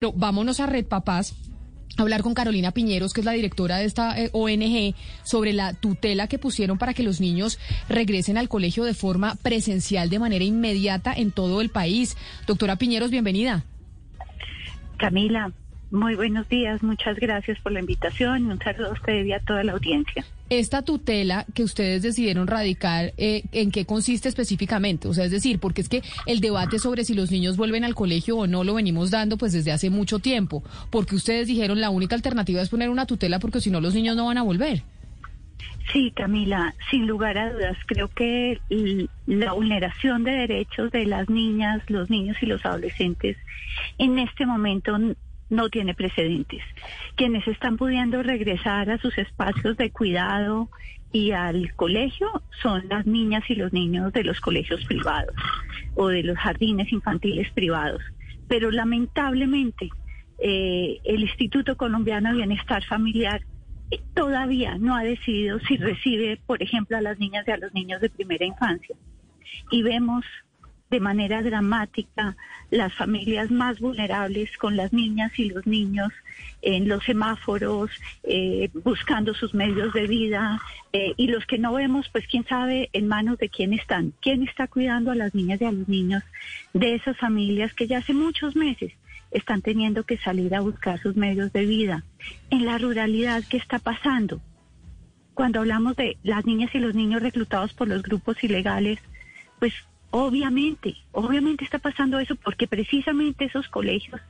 Vámonos a Red Papás hablar con Carolina Piñeros, que es la directora de esta eh, ONG, sobre la tutela que pusieron para que los niños regresen al colegio de forma presencial de manera inmediata en todo el país. Doctora Piñeros, bienvenida. Camila, muy buenos días, muchas gracias por la invitación y un saludo a usted y a toda la audiencia. Esta tutela que ustedes decidieron radicar, eh, ¿en qué consiste específicamente? O sea, es decir, porque es que el debate sobre si los niños vuelven al colegio o no lo venimos dando pues desde hace mucho tiempo, porque ustedes dijeron la única alternativa es poner una tutela porque si no los niños no van a volver. Sí, Camila, sin lugar a dudas, creo que la vulneración de derechos de las niñas, los niños y los adolescentes en este momento no tiene precedentes. Quienes están pudiendo regresar a sus espacios de cuidado y al colegio son las niñas y los niños de los colegios privados o de los jardines infantiles privados. Pero lamentablemente eh, el Instituto Colombiano de Bienestar Familiar eh, todavía no ha decidido si recibe, por ejemplo, a las niñas y a los niños de primera infancia. Y vemos de manera dramática las familias más vulnerables con las niñas y los niños en los semáforos, eh, buscando sus medios de vida, eh, y los que no vemos, pues quién sabe en manos de quién están, quién está cuidando a las niñas y a los niños de esas familias que ya hace muchos meses están teniendo que salir a buscar sus medios de vida. En la ruralidad, ¿qué está pasando? Cuando hablamos de las niñas y los niños reclutados por los grupos ilegales, pues Obviamente, obviamente está pasando eso porque precisamente esos colegios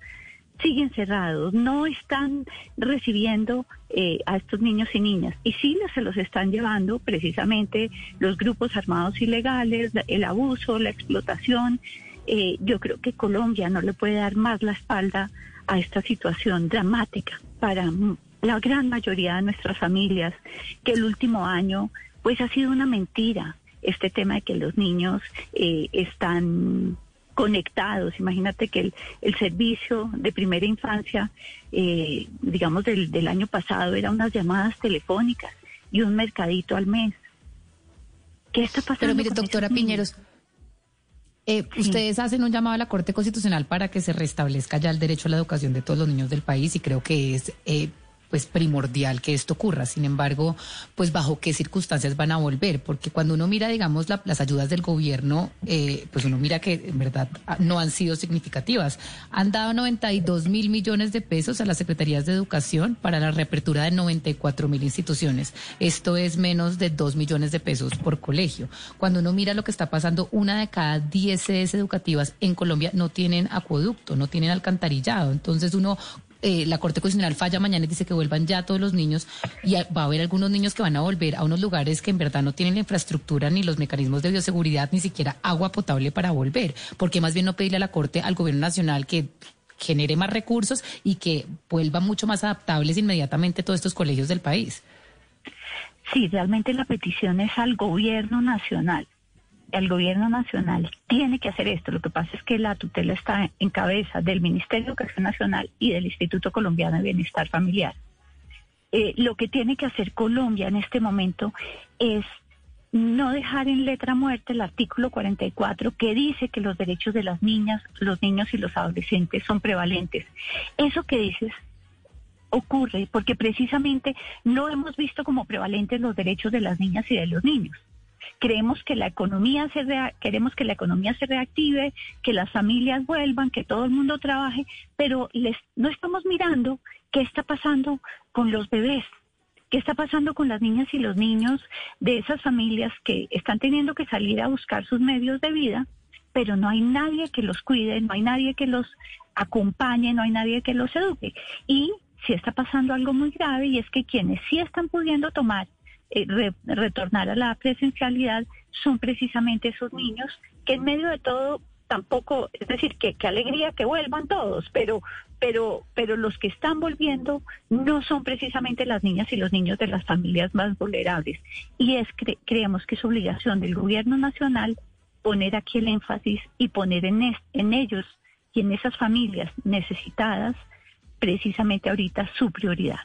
siguen cerrados, no están recibiendo eh, a estos niños y niñas. Y sí se los están llevando precisamente los grupos armados ilegales, el abuso, la explotación. Eh, yo creo que Colombia no le puede dar más la espalda a esta situación dramática para la gran mayoría de nuestras familias, que el último año pues ha sido una mentira este tema de que los niños eh, están conectados. Imagínate que el, servicio de primera infancia, eh, digamos, del, del año pasado era unas llamadas telefónicas y un mercadito al mes. ¿Qué está pasando? Pero mire, doctora Piñeros, eh, ustedes hacen un llamado a la Corte Constitucional para que se restablezca ya el derecho a la educación de todos los niños del país y creo que es eh, pues primordial que esto ocurra. Sin embargo, pues bajo qué circunstancias van a volver, porque cuando uno mira, digamos, las ayudas del gobierno, eh, pues uno mira que en verdad no han sido significativas. Han dado 92 mil millones de pesos a las secretarías de educación para la reapertura de 94 mil instituciones. Esto es menos de 2 millones de pesos por colegio. Cuando uno mira lo que está pasando, una de cada 10 sedes educativas en Colombia no tienen acueducto, no tienen alcantarillado. Entonces uno eh, la Corte Constitucional falla mañana y dice que vuelvan ya todos los niños y va a haber algunos niños que van a volver a unos lugares que en verdad no tienen la infraestructura ni los mecanismos de bioseguridad, ni siquiera agua potable para volver. porque más bien no pedirle a la Corte, al Gobierno Nacional que genere más recursos y que vuelva mucho más adaptables inmediatamente todos estos colegios del país? Sí, realmente la petición es al Gobierno Nacional el gobierno nacional tiene que hacer esto. Lo que pasa es que la tutela está en cabeza del Ministerio de Educación Nacional y del Instituto Colombiano de Bienestar Familiar. Eh, lo que tiene que hacer Colombia en este momento es no dejar en letra muerta el artículo 44 que dice que los derechos de las niñas, los niños y los adolescentes son prevalentes. Eso que dices ocurre porque precisamente no hemos visto como prevalentes los derechos de las niñas y de los niños. Creemos que la economía se queremos que la economía se reactive, que las familias vuelvan, que todo el mundo trabaje, pero les, no estamos mirando qué está pasando con los bebés, qué está pasando con las niñas y los niños de esas familias que están teniendo que salir a buscar sus medios de vida, pero no hay nadie que los cuide, no hay nadie que los acompañe, no hay nadie que los eduque. Y si está pasando algo muy grave y es que quienes sí están pudiendo tomar eh, retornar a la presencialidad son precisamente esos niños que en medio de todo tampoco, es decir, que, qué alegría que vuelvan todos, pero, pero, pero los que están volviendo no son precisamente las niñas y los niños de las familias más vulnerables. Y es creemos que es obligación del gobierno nacional poner aquí el énfasis y poner en, en ellos y en esas familias necesitadas precisamente ahorita su prioridad.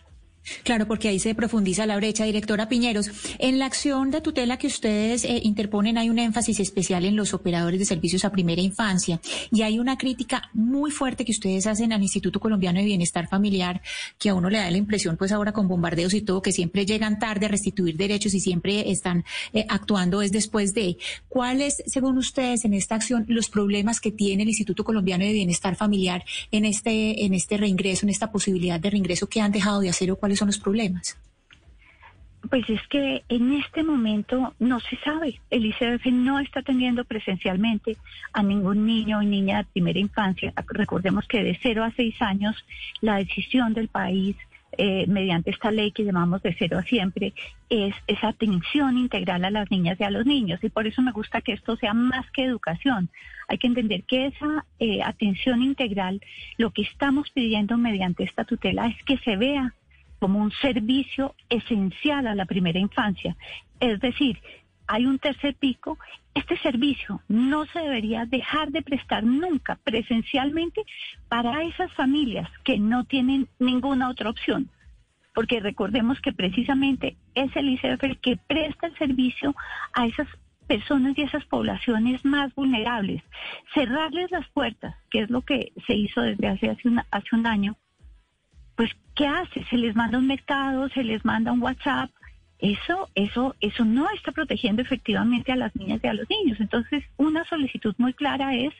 Claro, porque ahí se profundiza la brecha, directora Piñeros. En la acción de tutela que ustedes eh, interponen hay un énfasis especial en los operadores de servicios a primera infancia y hay una crítica muy fuerte que ustedes hacen al Instituto Colombiano de Bienestar Familiar, que a uno le da la impresión, pues ahora con bombardeos y todo, que siempre llegan tarde a restituir derechos y siempre están eh, actuando es después de. ¿Cuáles, según ustedes, en esta acción, los problemas que tiene el Instituto Colombiano de Bienestar Familiar en este, en este reingreso, en esta posibilidad de reingreso que han dejado de hacer o cuáles son los problemas? Pues es que en este momento no se sabe. El ICF no está atendiendo presencialmente a ningún niño o niña de primera infancia. Recordemos que de 0 a 6 años la decisión del país eh, mediante esta ley que llamamos de cero a siempre, es esa atención integral a las niñas y a los niños. Y por eso me gusta que esto sea más que educación. Hay que entender que esa eh, atención integral, lo que estamos pidiendo mediante esta tutela es que se vea como un servicio esencial a la primera infancia. Es decir, hay un tercer pico, este servicio no se debería dejar de prestar nunca presencialmente para esas familias que no tienen ninguna otra opción. Porque recordemos que precisamente es el ICF el que presta el servicio a esas personas y esas poblaciones más vulnerables. Cerrarles las puertas, que es lo que se hizo desde hace, hace, hace un año, pues ¿qué hace? Se les manda un mercado, se les manda un WhatsApp. Eso, eso, eso no está protegiendo efectivamente a las niñas y a los niños. Entonces, una solicitud muy clara es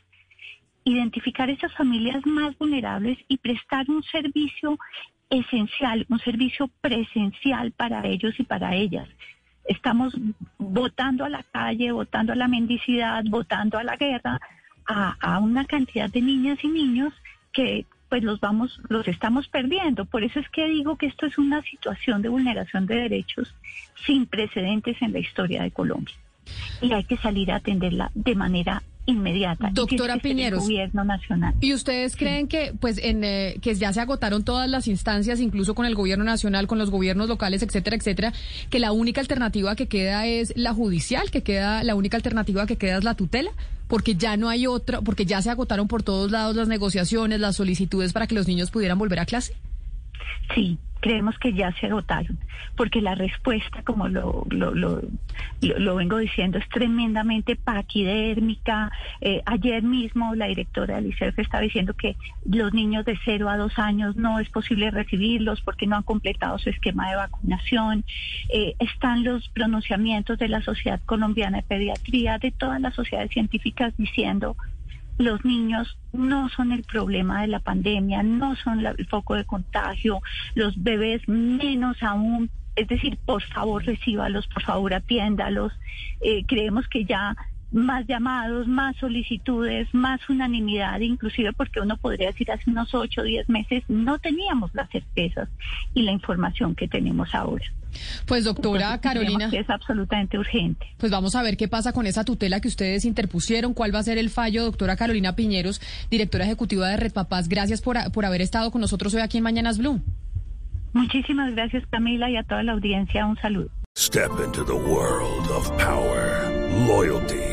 identificar esas familias más vulnerables y prestar un servicio esencial, un servicio presencial para ellos y para ellas. Estamos votando a la calle, votando a la mendicidad, votando a la guerra, a, a una cantidad de niñas y niños que pues los vamos, los estamos perdiendo. Por eso es que digo que esto es una situación de vulneración de derechos sin precedentes en la historia de Colombia. Y hay que salir a atenderla de manera inmediata. Doctora Piñeros. Gobierno nacional. ¿Y ustedes creen que, pues, en, eh, que ya se agotaron todas las instancias, incluso con el gobierno nacional, con los gobiernos locales, etcétera, etcétera, que la única alternativa que queda es la judicial, que queda, la única alternativa que queda es la tutela? Porque ya no hay otra, porque ya se agotaron por todos lados las negociaciones, las solicitudes para que los niños pudieran volver a clase? Sí, creemos que ya se agotaron, porque la respuesta, como lo, lo, lo, lo vengo diciendo, es tremendamente paquidérmica. Eh, ayer mismo la directora del ICEF estaba diciendo que los niños de 0 a 2 años no es posible recibirlos porque no han completado su esquema de vacunación. Eh, están los pronunciamientos de la Sociedad Colombiana de Pediatría, de todas las sociedades científicas diciendo los niños no son el problema de la pandemia, no son el foco de contagio, los bebés menos aún. Es decir, por favor recíbalos, por favor atiéndalos. Eh, creemos que ya más llamados, más solicitudes, más unanimidad, inclusive porque uno podría decir hace unos ocho o diez meses no teníamos las certezas y la información que tenemos ahora. Pues doctora Carolina. es absolutamente urgente. Pues vamos a ver qué pasa con esa tutela que ustedes interpusieron, cuál va a ser el fallo, doctora Carolina Piñeros, directora ejecutiva de Red Papás. Gracias por, por haber estado con nosotros hoy aquí en Mañanas Blue. Muchísimas gracias Camila y a toda la audiencia un saludo. Step into the world of power, loyalty